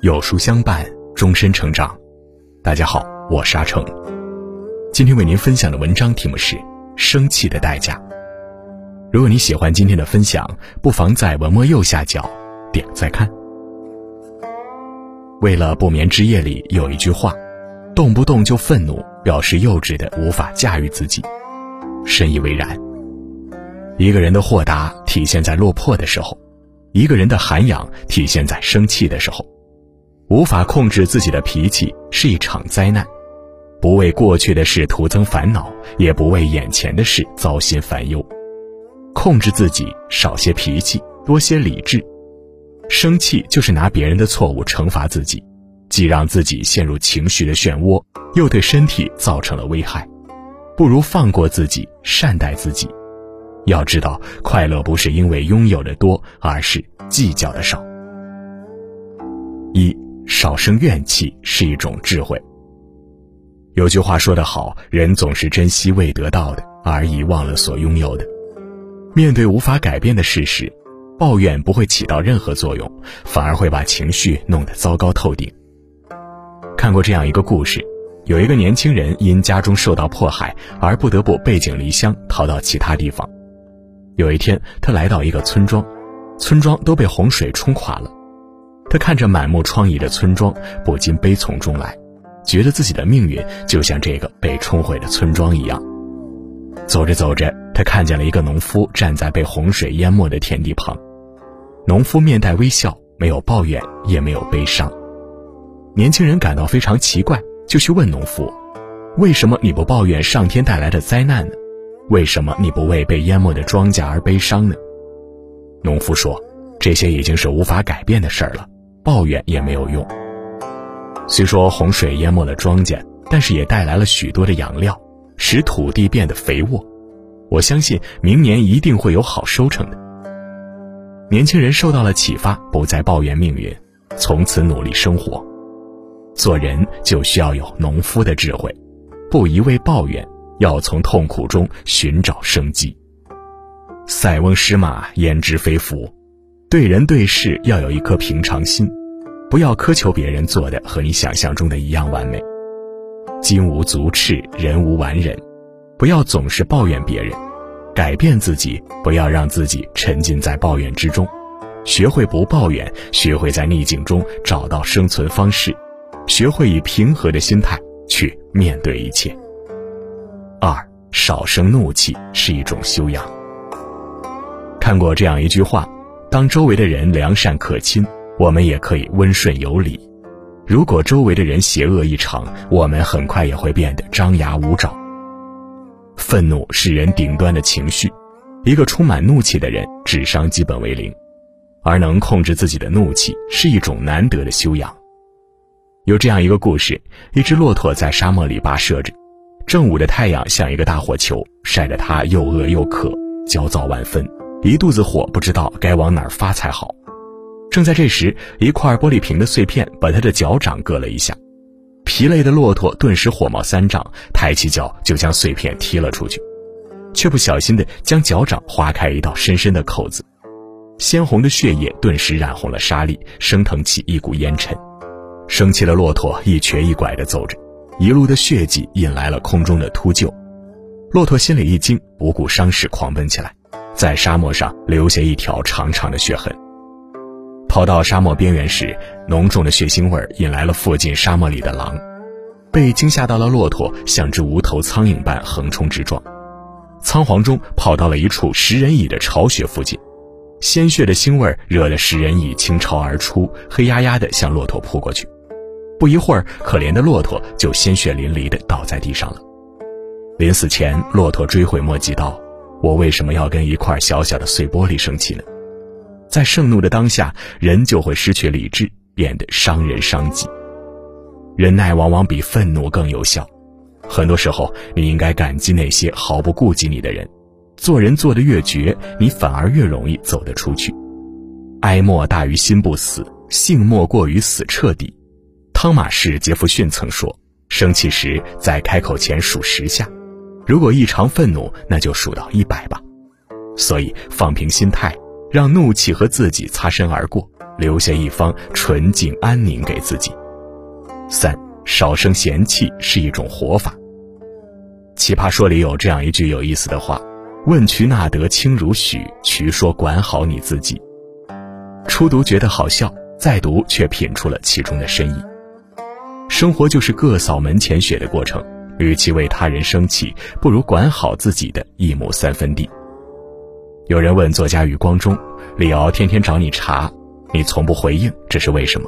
有书相伴，终身成长。大家好，我是阿成。今天为您分享的文章题目是《生气的代价》。如果你喜欢今天的分享，不妨在文末右下角点再看。为了不眠之夜里有一句话：“动不动就愤怒，表示幼稚的无法驾驭自己。”深以为然。一个人的豁达体现在落魄的时候，一个人的涵养体现在生气的时候。无法控制自己的脾气是一场灾难，不为过去的事徒增烦恼，也不为眼前的事糟心烦忧。控制自己，少些脾气，多些理智。生气就是拿别人的错误惩罚自己，既让自己陷入情绪的漩涡，又对身体造成了危害。不如放过自己，善待自己。要知道，快乐不是因为拥有的多，而是计较的少。一。少生怨气是一种智慧。有句话说得好，人总是珍惜未得到的，而遗忘了所拥有的。面对无法改变的事实，抱怨不会起到任何作用，反而会把情绪弄得糟糕透顶。看过这样一个故事，有一个年轻人因家中受到迫害而不得不背井离乡，逃到其他地方。有一天，他来到一个村庄，村庄都被洪水冲垮了。他看着满目疮痍的村庄，不禁悲从中来，觉得自己的命运就像这个被冲毁的村庄一样。走着走着，他看见了一个农夫站在被洪水淹没的田地旁。农夫面带微笑，没有抱怨，也没有悲伤。年轻人感到非常奇怪，就去问农夫：“为什么你不抱怨上天带来的灾难呢？为什么你不为被淹没的庄稼而悲伤呢？”农夫说：“这些已经是无法改变的事儿了。”抱怨也没有用。虽说洪水淹没了庄稼，但是也带来了许多的养料，使土地变得肥沃。我相信明年一定会有好收成的。年轻人受到了启发，不再抱怨命运，从此努力生活。做人就需要有农夫的智慧，不一味抱怨，要从痛苦中寻找生机。塞翁失马，焉知非福。对人对事要有一颗平常心，不要苛求别人做的和你想象中的一样完美。金无足赤，人无完人，不要总是抱怨别人，改变自己，不要让自己沉浸在抱怨之中，学会不抱怨，学会在逆境中找到生存方式，学会以平和的心态去面对一切。二，少生怒气是一种修养。看过这样一句话。当周围的人良善可亲，我们也可以温顺有礼；如果周围的人邪恶异常，我们很快也会变得张牙舞爪。愤怒是人顶端的情绪，一个充满怒气的人，智商基本为零，而能控制自己的怒气是一种难得的修养。有这样一个故事：一只骆驼在沙漠里跋涉着，正午的太阳像一个大火球，晒得他又饿又渴，焦躁万分。一肚子火，不知道该往哪儿发才好。正在这时，一块玻璃瓶的碎片把他的脚掌硌了一下，疲累的骆驼顿时火冒三丈，抬起脚就将碎片踢了出去，却不小心的将脚掌划开一道深深的口子，鲜红的血液顿时染红了沙砾，升腾起一股烟尘。生气的骆驼一瘸一拐地走着，一路的血迹引来了空中的秃鹫。骆驼心里一惊，不顾伤势狂奔起来。在沙漠上留下一条长长的血痕。跑到沙漠边缘时，浓重的血腥味引来了附近沙漠里的狼，被惊吓到了骆驼，像只无头苍蝇般横冲直撞，仓皇中跑到了一处食人蚁的巢穴附近，鲜血的腥味惹得食人蚁倾巢而出，黑压压的向骆驼扑过去。不一会儿，可怜的骆驼就鲜血淋漓地倒在地上了。临死前，骆驼追悔莫及道。我为什么要跟一块小小的碎玻璃生气呢？在盛怒的当下，人就会失去理智，变得伤人伤己。忍耐往往比愤怒更有效。很多时候，你应该感激那些毫不顾及你的人。做人做得越绝，你反而越容易走得出去。哀莫大于心不死，幸莫过于死彻底。汤马士·杰弗逊曾说：“生气时，在开口前数十下。”如果异常愤怒，那就数到一百吧。所以放平心态，让怒气和自己擦身而过，留下一方纯净安宁给自己。三，少生嫌弃是一种活法。奇葩说里有这样一句有意思的话：“问渠那得清如许？渠说管好你自己。”初读觉得好笑，再读却品出了其中的深意。生活就是各扫门前雪的过程，与其为他人生气，不如管好自己的一亩三分地。有人问作家余光中：“李敖天天找你茬，你从不回应，这是为什么？”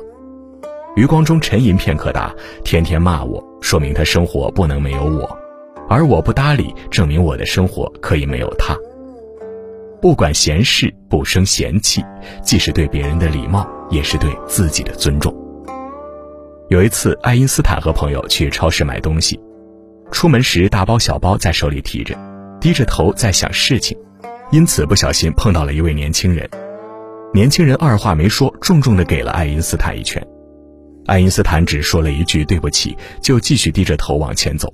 余光中沉吟片刻答：“天天骂我，说明他生活不能没有我；而我不搭理，证明我的生活可以没有他。不管闲事，不生嫌气，既是对别人的礼貌，也是对自己的尊重。”有一次，爱因斯坦和朋友去超市买东西，出门时大包小包在手里提着，低着头在想事情。因此，不小心碰到了一位年轻人。年轻人二话没说，重重的给了爱因斯坦一拳。爱因斯坦只说了一句“对不起”，就继续低着头往前走。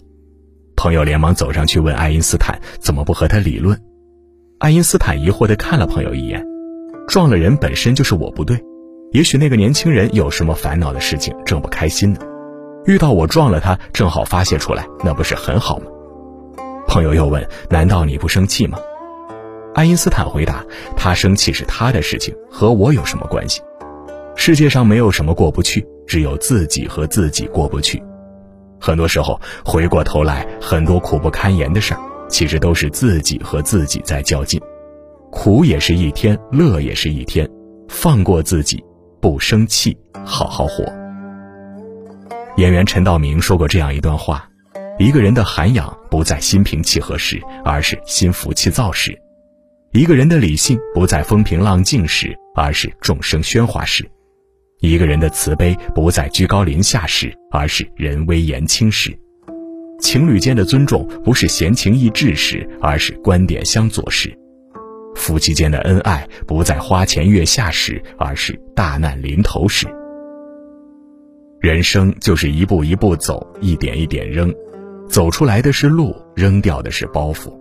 朋友连忙走上去问爱因斯坦：“怎么不和他理论？”爱因斯坦疑惑的看了朋友一眼：“撞了人本身就是我不对，也许那个年轻人有什么烦恼的事情，正不开心呢。遇到我撞了他，正好发泄出来，那不是很好吗？”朋友又问：“难道你不生气吗？”爱因斯坦回答：“他生气是他的事情，和我有什么关系？世界上没有什么过不去，只有自己和自己过不去。很多时候，回过头来，很多苦不堪言的事儿，其实都是自己和自己在较劲。苦也是一天，乐也是一天，放过自己，不生气，好好活。”演员陈道明说过这样一段话：“一个人的涵养不在心平气和时，而是心浮气躁时。”一个人的理性不在风平浪静时，而是众生喧哗时；一个人的慈悲不在居高临下时，而是人微言轻时；情侣间的尊重不是闲情逸致时，而是观点相左时；夫妻间的恩爱不在花前月下时，而是大难临头时。人生就是一步一步走，一点一点扔，走出来的是路，扔掉的是包袱。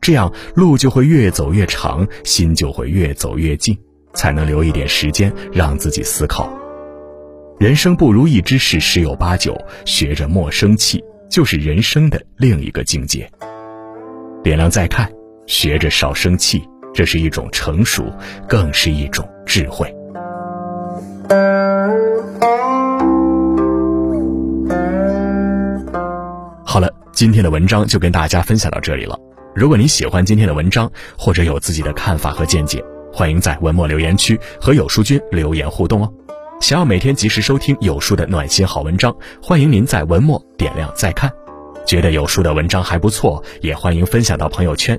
这样路就会越走越长，心就会越走越近，才能留一点时间让自己思考。人生不如意之事十有八九，学着莫生气，就是人生的另一个境界。点亮再看，学着少生气，这是一种成熟，更是一种智慧。好了，今天的文章就跟大家分享到这里了。如果你喜欢今天的文章，或者有自己的看法和见解，欢迎在文末留言区和有书君留言互动哦。想要每天及时收听有书的暖心好文章，欢迎您在文末点亮再看。觉得有书的文章还不错，也欢迎分享到朋友圈，